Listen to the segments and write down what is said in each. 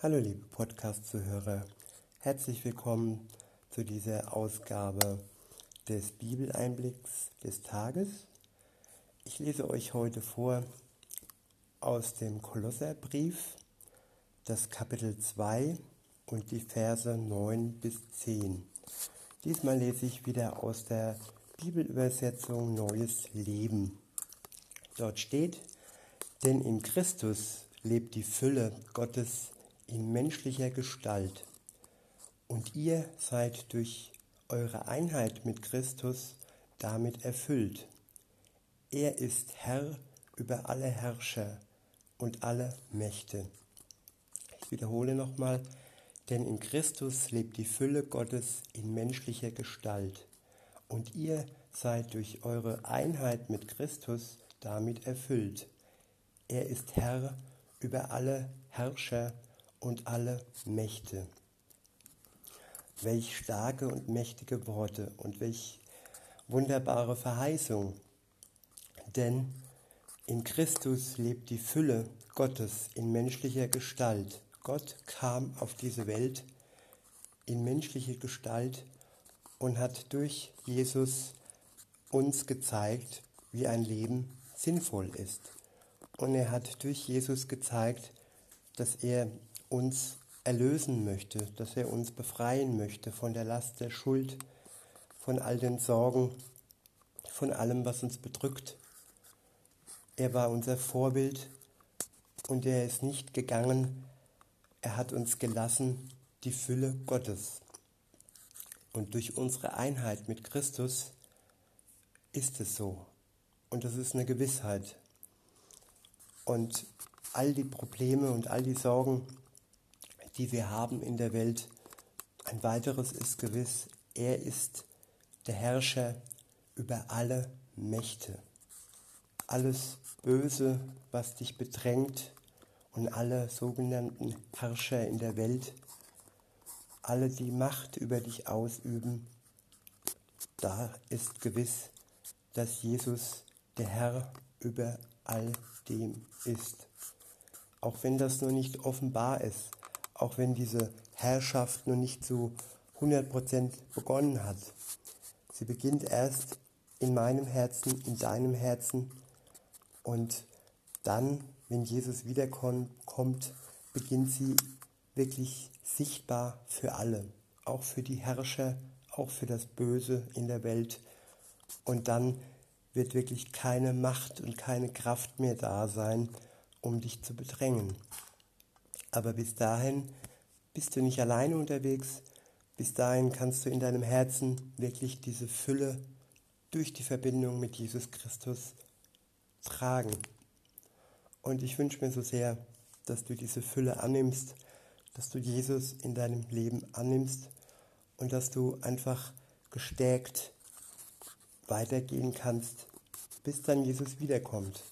Hallo liebe Podcast-Zuhörer, herzlich willkommen zu dieser Ausgabe des Bibeleinblicks des Tages. Ich lese euch heute vor aus dem Kolosserbrief, das Kapitel 2 und die Verse 9 bis 10. Diesmal lese ich wieder aus der Bibelübersetzung Neues Leben. Dort steht, denn in Christus lebt die Fülle Gottes in menschlicher Gestalt. Und ihr seid durch eure Einheit mit Christus damit erfüllt. Er ist Herr über alle Herrscher und alle Mächte. Ich wiederhole nochmal, denn in Christus lebt die Fülle Gottes in menschlicher Gestalt. Und ihr seid durch eure Einheit mit Christus damit erfüllt. Er ist Herr über alle Herrscher und alle Mächte. Welch starke und mächtige Worte und welch wunderbare Verheißung. Denn in Christus lebt die Fülle Gottes in menschlicher Gestalt. Gott kam auf diese Welt in menschliche Gestalt und hat durch Jesus uns gezeigt, wie ein Leben sinnvoll ist. Und er hat durch Jesus gezeigt, dass er uns erlösen möchte, dass er uns befreien möchte von der Last der Schuld, von all den Sorgen, von allem, was uns bedrückt. Er war unser Vorbild und er ist nicht gegangen, er hat uns gelassen die Fülle Gottes. Und durch unsere Einheit mit Christus ist es so. Und das ist eine Gewissheit. Und all die Probleme und all die Sorgen, die wir haben in der Welt. Ein weiteres ist gewiss, er ist der Herrscher über alle Mächte. Alles Böse, was dich bedrängt und alle sogenannten Herrscher in der Welt, alle, die Macht über dich ausüben, da ist gewiss, dass Jesus der Herr über all dem ist. Auch wenn das nur nicht offenbar ist, auch wenn diese Herrschaft noch nicht zu 100% begonnen hat. Sie beginnt erst in meinem Herzen, in deinem Herzen und dann, wenn Jesus wiederkommt, beginnt sie wirklich sichtbar für alle, auch für die Herrscher, auch für das Böse in der Welt. Und dann wird wirklich keine Macht und keine Kraft mehr da sein, um dich zu bedrängen. Aber bis dahin bist du nicht alleine unterwegs. Bis dahin kannst du in deinem Herzen wirklich diese Fülle durch die Verbindung mit Jesus Christus tragen. Und ich wünsche mir so sehr, dass du diese Fülle annimmst, dass du Jesus in deinem Leben annimmst und dass du einfach gestärkt weitergehen kannst, bis dann Jesus wiederkommt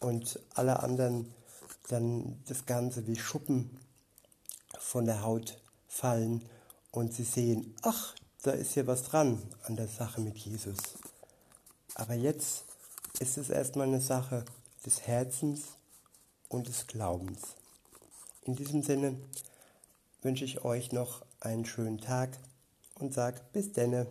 und alle anderen dann das Ganze wie Schuppen von der Haut fallen und sie sehen, ach, da ist ja was dran an der Sache mit Jesus. Aber jetzt ist es erstmal eine Sache des Herzens und des Glaubens. In diesem Sinne wünsche ich euch noch einen schönen Tag und sage bis denne.